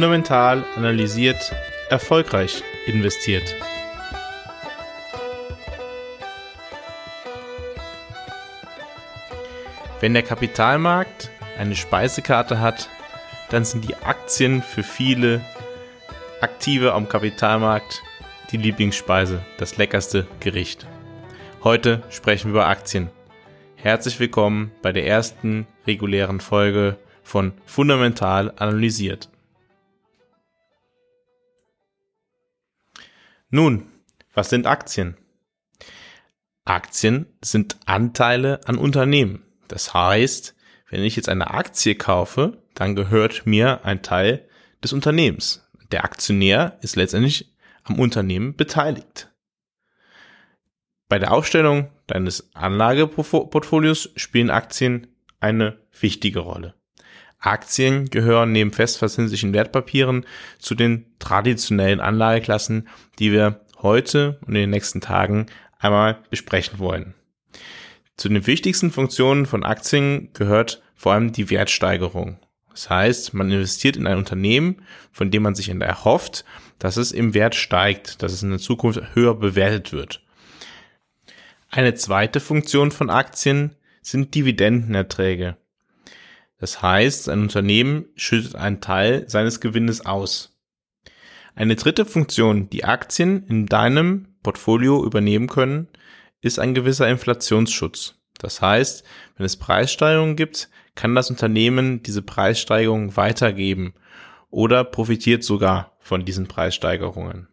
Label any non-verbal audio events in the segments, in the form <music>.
Fundamental analysiert, erfolgreich investiert. Wenn der Kapitalmarkt eine Speisekarte hat, dann sind die Aktien für viele Aktive am Kapitalmarkt die Lieblingsspeise, das leckerste Gericht. Heute sprechen wir über Aktien. Herzlich willkommen bei der ersten regulären Folge von Fundamental analysiert. Nun, was sind Aktien? Aktien sind Anteile an Unternehmen. Das heißt, wenn ich jetzt eine Aktie kaufe, dann gehört mir ein Teil des Unternehmens. Der Aktionär ist letztendlich am Unternehmen beteiligt. Bei der Aufstellung deines Anlageportfolios spielen Aktien eine wichtige Rolle. Aktien gehören neben festverzinslichen Wertpapieren zu den traditionellen Anlageklassen, die wir heute und in den nächsten Tagen einmal besprechen wollen. Zu den wichtigsten Funktionen von Aktien gehört vor allem die Wertsteigerung. Das heißt, man investiert in ein Unternehmen, von dem man sich erhofft, dass es im Wert steigt, dass es in der Zukunft höher bewertet wird. Eine zweite Funktion von Aktien sind Dividendenerträge. Das heißt, ein Unternehmen schüttet einen Teil seines Gewinnes aus. Eine dritte Funktion, die Aktien in deinem Portfolio übernehmen können, ist ein gewisser Inflationsschutz. Das heißt, wenn es Preissteigerungen gibt, kann das Unternehmen diese Preissteigerungen weitergeben oder profitiert sogar von diesen Preissteigerungen.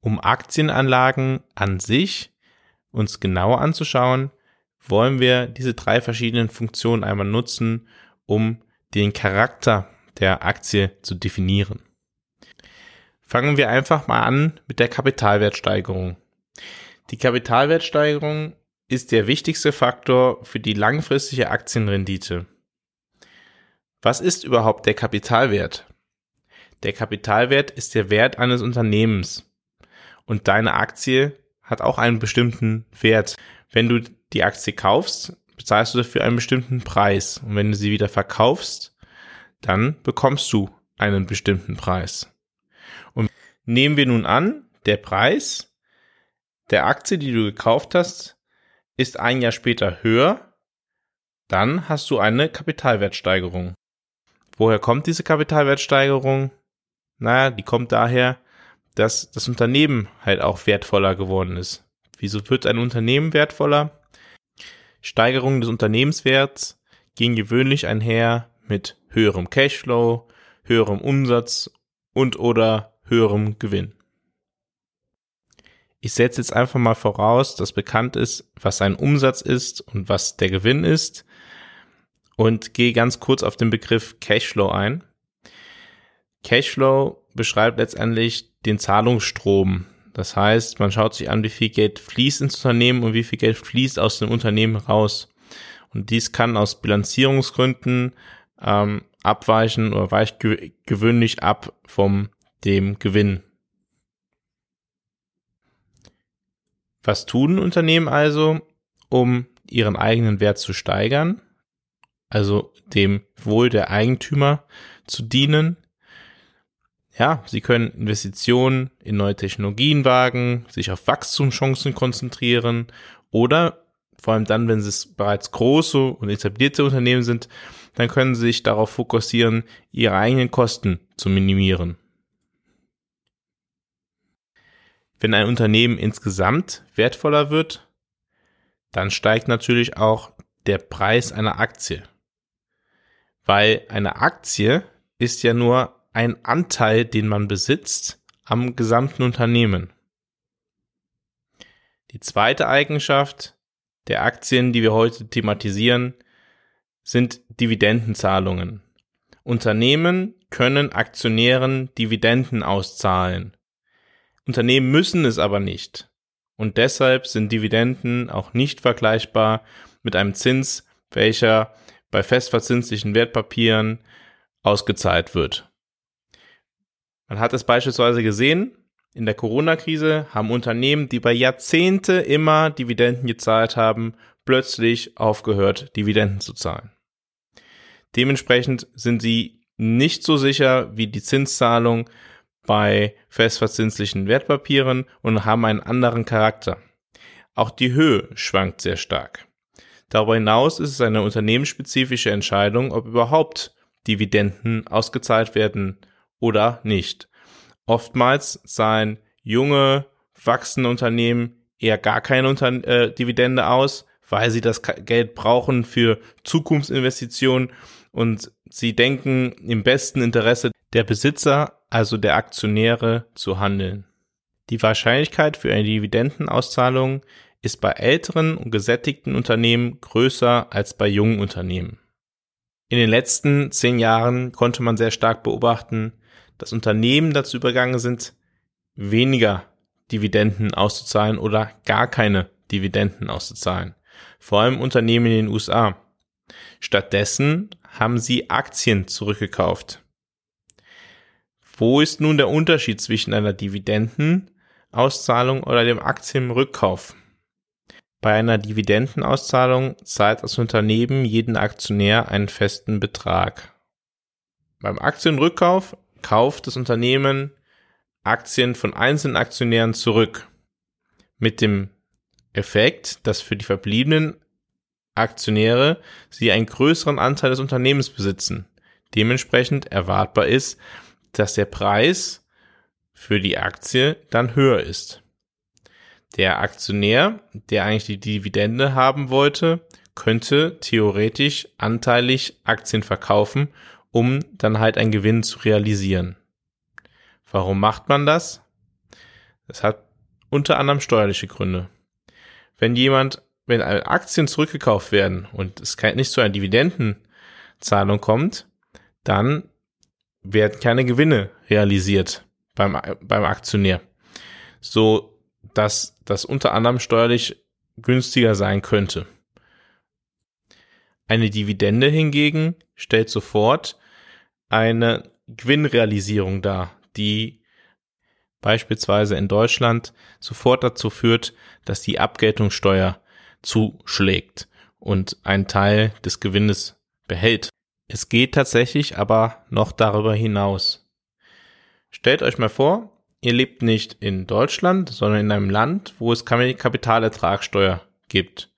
Um Aktienanlagen an sich uns genauer anzuschauen, wollen wir diese drei verschiedenen Funktionen einmal nutzen, um den Charakter der Aktie zu definieren. Fangen wir einfach mal an mit der Kapitalwertsteigerung. Die Kapitalwertsteigerung ist der wichtigste Faktor für die langfristige Aktienrendite. Was ist überhaupt der Kapitalwert? Der Kapitalwert ist der Wert eines Unternehmens. Und deine Aktie hat auch einen bestimmten Wert. Wenn du die Aktie kaufst, bezahlst du dafür einen bestimmten Preis. Und wenn du sie wieder verkaufst, dann bekommst du einen bestimmten Preis. Und nehmen wir nun an, der Preis der Aktie, die du gekauft hast, ist ein Jahr später höher, dann hast du eine Kapitalwertsteigerung. Woher kommt diese Kapitalwertsteigerung? Naja, die kommt daher, dass das Unternehmen halt auch wertvoller geworden ist. Wieso wird ein Unternehmen wertvoller? Steigerung des Unternehmenswerts ging gewöhnlich einher mit höherem Cashflow, höherem Umsatz und oder höherem Gewinn. Ich setze jetzt einfach mal voraus, dass bekannt ist, was ein Umsatz ist und was der Gewinn ist und gehe ganz kurz auf den Begriff Cashflow ein. Cashflow beschreibt letztendlich den Zahlungsstrom, das heißt, man schaut sich an, wie viel Geld fließt ins Unternehmen und wie viel Geld fließt aus dem Unternehmen raus. Und dies kann aus Bilanzierungsgründen ähm, abweichen oder weicht ge gewöhnlich ab vom dem Gewinn. Was tun Unternehmen also, um ihren eigenen Wert zu steigern, also dem Wohl der Eigentümer zu dienen? Ja, sie können Investitionen in neue Technologien wagen, sich auf Wachstumschancen konzentrieren oder vor allem dann, wenn es bereits große und etablierte Unternehmen sind, dann können sie sich darauf fokussieren, ihre eigenen Kosten zu minimieren. Wenn ein Unternehmen insgesamt wertvoller wird, dann steigt natürlich auch der Preis einer Aktie. Weil eine Aktie ist ja nur ein Anteil, den man besitzt am gesamten Unternehmen. Die zweite Eigenschaft der Aktien, die wir heute thematisieren, sind Dividendenzahlungen. Unternehmen können Aktionären Dividenden auszahlen. Unternehmen müssen es aber nicht. Und deshalb sind Dividenden auch nicht vergleichbar mit einem Zins, welcher bei festverzinslichen Wertpapieren ausgezahlt wird. Man hat es beispielsweise gesehen, in der Corona-Krise haben Unternehmen, die bei Jahrzehnte immer Dividenden gezahlt haben, plötzlich aufgehört, Dividenden zu zahlen. Dementsprechend sind sie nicht so sicher wie die Zinszahlung bei festverzinslichen Wertpapieren und haben einen anderen Charakter. Auch die Höhe schwankt sehr stark. Darüber hinaus ist es eine unternehmensspezifische Entscheidung, ob überhaupt Dividenden ausgezahlt werden oder nicht. Oftmals zahlen junge, wachsende Unternehmen eher gar keine Unter äh, Dividende aus, weil sie das Geld brauchen für Zukunftsinvestitionen und sie denken im besten Interesse der Besitzer, also der Aktionäre, zu handeln. Die Wahrscheinlichkeit für eine Dividendenauszahlung ist bei älteren und gesättigten Unternehmen größer als bei jungen Unternehmen. In den letzten zehn Jahren konnte man sehr stark beobachten, dass Unternehmen dazu übergegangen sind, weniger Dividenden auszuzahlen oder gar keine Dividenden auszuzahlen. Vor allem Unternehmen in den USA. Stattdessen haben sie Aktien zurückgekauft. Wo ist nun der Unterschied zwischen einer Dividendenauszahlung oder dem Aktienrückkauf? Bei einer Dividendenauszahlung zahlt das Unternehmen jeden Aktionär einen festen Betrag. Beim Aktienrückkauf kauft das Unternehmen Aktien von einzelnen Aktionären zurück. Mit dem Effekt, dass für die verbliebenen Aktionäre sie einen größeren Anteil des Unternehmens besitzen. Dementsprechend erwartbar ist, dass der Preis für die Aktie dann höher ist. Der Aktionär, der eigentlich die Dividende haben wollte, könnte theoretisch anteilig Aktien verkaufen, um dann halt einen Gewinn zu realisieren. Warum macht man das? Es hat unter anderem steuerliche Gründe. Wenn jemand, wenn Aktien zurückgekauft werden und es nicht zu einer Dividendenzahlung kommt, dann werden keine Gewinne realisiert beim, beim Aktionär. So, dass das unter anderem steuerlich günstiger sein könnte. Eine Dividende hingegen stellt sofort eine Gewinnrealisierung dar, die beispielsweise in Deutschland sofort dazu führt, dass die Abgeltungssteuer zuschlägt und einen Teil des Gewinnes behält. Es geht tatsächlich aber noch darüber hinaus. Stellt euch mal vor, ihr lebt nicht in Deutschland, sondern in einem Land, wo es keine Kapitalertragssteuer gibt.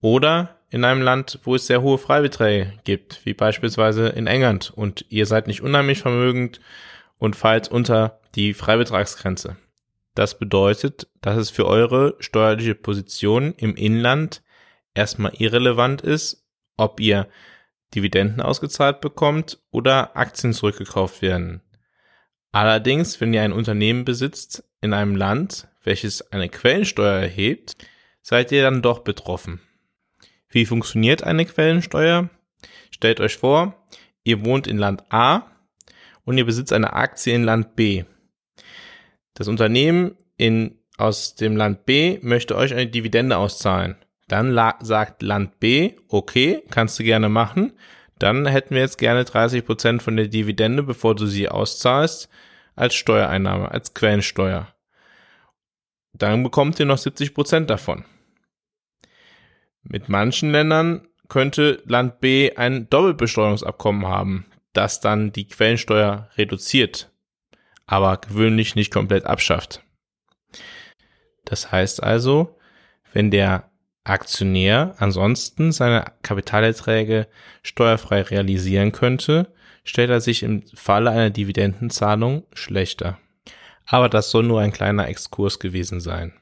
Oder in einem Land, wo es sehr hohe Freibeträge gibt, wie beispielsweise in England, und ihr seid nicht unheimlich vermögend und fallt unter die Freibetragsgrenze. Das bedeutet, dass es für eure steuerliche Position im Inland erstmal irrelevant ist, ob ihr Dividenden ausgezahlt bekommt oder Aktien zurückgekauft werden. Allerdings, wenn ihr ein Unternehmen besitzt in einem Land, welches eine Quellensteuer erhebt, seid ihr dann doch betroffen. Wie funktioniert eine Quellensteuer? Stellt euch vor, ihr wohnt in Land A und ihr besitzt eine Aktie in Land B. Das Unternehmen in, aus dem Land B möchte euch eine Dividende auszahlen. Dann sagt Land B, okay, kannst du gerne machen. Dann hätten wir jetzt gerne 30 Prozent von der Dividende, bevor du sie auszahlst, als Steuereinnahme, als Quellensteuer. Dann bekommt ihr noch 70 Prozent davon. Mit manchen Ländern könnte Land B ein Doppelbesteuerungsabkommen haben, das dann die Quellensteuer reduziert, aber gewöhnlich nicht komplett abschafft. Das heißt also, wenn der Aktionär ansonsten seine Kapitalerträge steuerfrei realisieren könnte, stellt er sich im Falle einer Dividendenzahlung schlechter. Aber das soll nur ein kleiner Exkurs gewesen sein.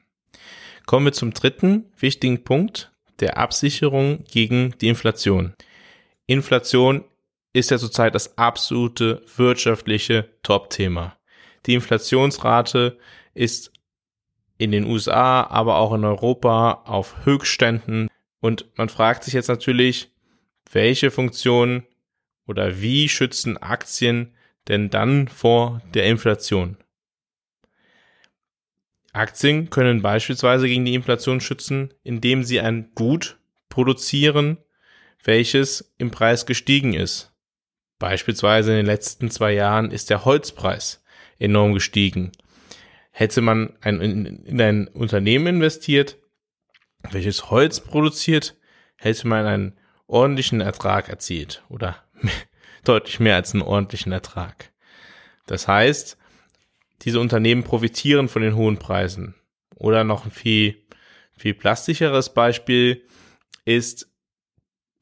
Kommen wir zum dritten wichtigen Punkt der Absicherung gegen die Inflation. Inflation ist ja zurzeit das absolute wirtschaftliche Top-Thema. Die Inflationsrate ist in den USA, aber auch in Europa auf Höchstständen. Und man fragt sich jetzt natürlich, welche Funktionen oder wie schützen Aktien denn dann vor der Inflation? Aktien können beispielsweise gegen die Inflation schützen, indem sie ein Gut produzieren, welches im Preis gestiegen ist. Beispielsweise in den letzten zwei Jahren ist der Holzpreis enorm gestiegen. Hätte man ein, in, in ein Unternehmen investiert, welches Holz produziert, hätte man einen ordentlichen Ertrag erzielt oder <laughs> deutlich mehr als einen ordentlichen Ertrag. Das heißt, diese Unternehmen profitieren von den hohen Preisen. Oder noch ein viel, viel plastischeres Beispiel ist,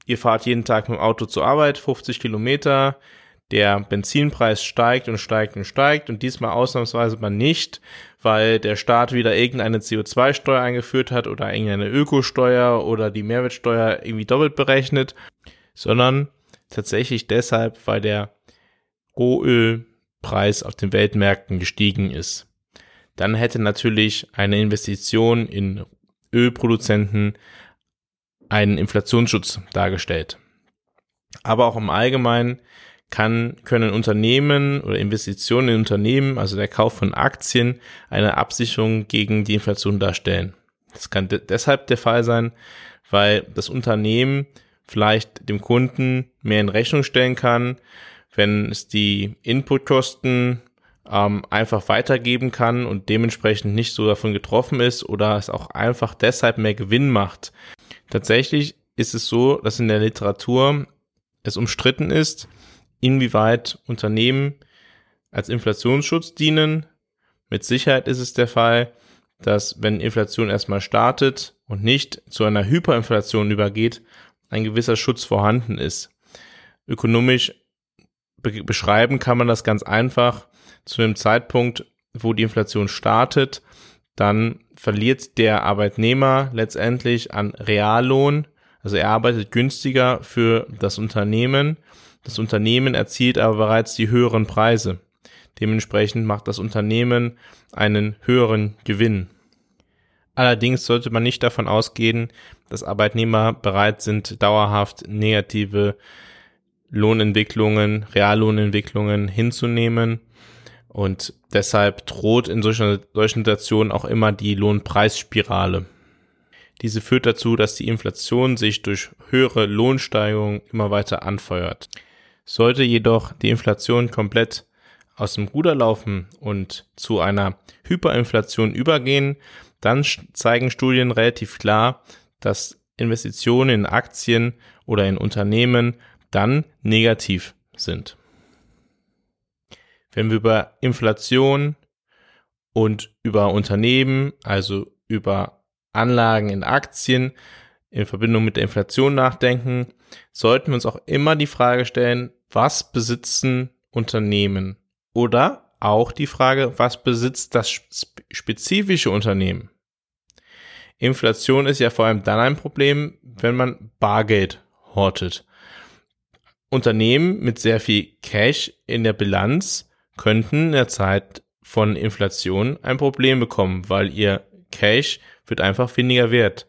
ihr fahrt jeden Tag mit dem Auto zur Arbeit, 50 Kilometer, der Benzinpreis steigt und steigt und steigt und diesmal ausnahmsweise mal nicht, weil der Staat wieder irgendeine CO2-Steuer eingeführt hat oder irgendeine Ökosteuer oder die Mehrwertsteuer irgendwie doppelt berechnet, sondern tatsächlich deshalb, weil der Rohölpreis auf den Weltmärkten gestiegen ist. Dann hätte natürlich eine Investition in Ölproduzenten einen Inflationsschutz dargestellt. Aber auch im Allgemeinen kann, können Unternehmen oder Investitionen in Unternehmen, also der Kauf von Aktien, eine Absicherung gegen die Inflation darstellen. Das kann de deshalb der Fall sein, weil das Unternehmen vielleicht dem Kunden mehr in Rechnung stellen kann, wenn es die Inputkosten ähm, einfach weitergeben kann und dementsprechend nicht so davon getroffen ist oder es auch einfach deshalb mehr Gewinn macht. Tatsächlich ist es so, dass in der Literatur es umstritten ist, inwieweit Unternehmen als Inflationsschutz dienen. Mit Sicherheit ist es der Fall, dass wenn Inflation erstmal startet und nicht zu einer Hyperinflation übergeht, ein gewisser Schutz vorhanden ist. Ökonomisch be beschreiben kann man das ganz einfach. Zu dem Zeitpunkt, wo die Inflation startet, dann verliert der Arbeitnehmer letztendlich an Reallohn. Also er arbeitet günstiger für das Unternehmen das Unternehmen erzielt aber bereits die höheren Preise. Dementsprechend macht das Unternehmen einen höheren Gewinn. Allerdings sollte man nicht davon ausgehen, dass Arbeitnehmer bereit sind, dauerhaft negative Lohnentwicklungen, Reallohnentwicklungen hinzunehmen. Und deshalb droht in solchen, solchen Situationen auch immer die Lohnpreisspirale. Diese führt dazu, dass die Inflation sich durch höhere Lohnsteigerungen immer weiter anfeuert. Sollte jedoch die Inflation komplett aus dem Ruder laufen und zu einer Hyperinflation übergehen, dann zeigen Studien relativ klar, dass Investitionen in Aktien oder in Unternehmen dann negativ sind. Wenn wir über Inflation und über Unternehmen, also über Anlagen in Aktien in Verbindung mit der Inflation nachdenken, sollten wir uns auch immer die Frage stellen, was besitzen Unternehmen? Oder auch die Frage, was besitzt das spezifische Unternehmen? Inflation ist ja vor allem dann ein Problem, wenn man Bargeld hortet. Unternehmen mit sehr viel Cash in der Bilanz könnten in der Zeit von Inflation ein Problem bekommen, weil ihr Cash wird einfach weniger wert.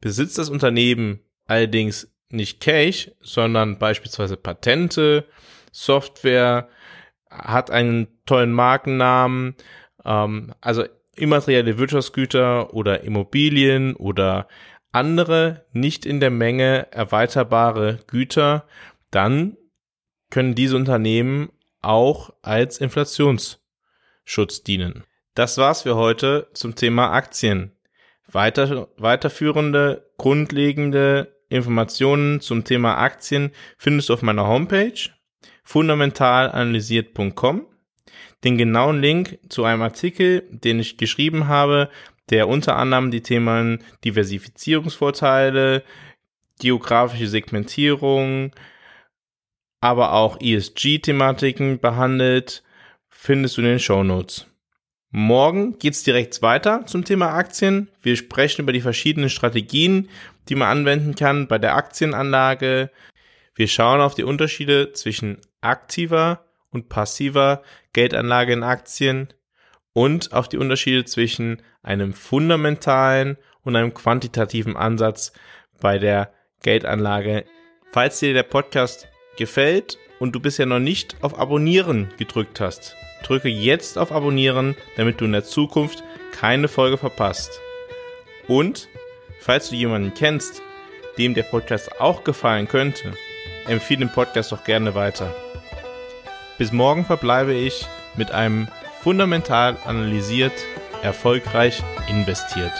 Besitzt das Unternehmen allerdings nicht Cash, sondern beispielsweise Patente, Software, hat einen tollen Markennamen, ähm, also immaterielle Wirtschaftsgüter oder Immobilien oder andere nicht in der Menge erweiterbare Güter, dann können diese Unternehmen auch als Inflationsschutz dienen. Das war's für heute zum Thema Aktien. Weiter, weiterführende, grundlegende Informationen zum Thema Aktien findest du auf meiner Homepage fundamentalanalysiert.com. Den genauen Link zu einem Artikel, den ich geschrieben habe, der unter anderem die Themen Diversifizierungsvorteile, geografische Segmentierung, aber auch ESG-Thematiken behandelt, findest du in den Show Notes. Morgen geht's direkt weiter zum Thema Aktien. Wir sprechen über die verschiedenen Strategien, die man anwenden kann bei der Aktienanlage. Wir schauen auf die Unterschiede zwischen aktiver und passiver Geldanlage in Aktien und auf die Unterschiede zwischen einem fundamentalen und einem quantitativen Ansatz bei der Geldanlage. Falls dir der Podcast gefällt und du bisher noch nicht auf Abonnieren gedrückt hast, drücke jetzt auf Abonnieren, damit du in der Zukunft keine Folge verpasst. Und falls du jemanden kennst, dem der Podcast auch gefallen könnte, empfehle den Podcast doch gerne weiter. Bis morgen verbleibe ich mit einem fundamental analysiert, erfolgreich investiert.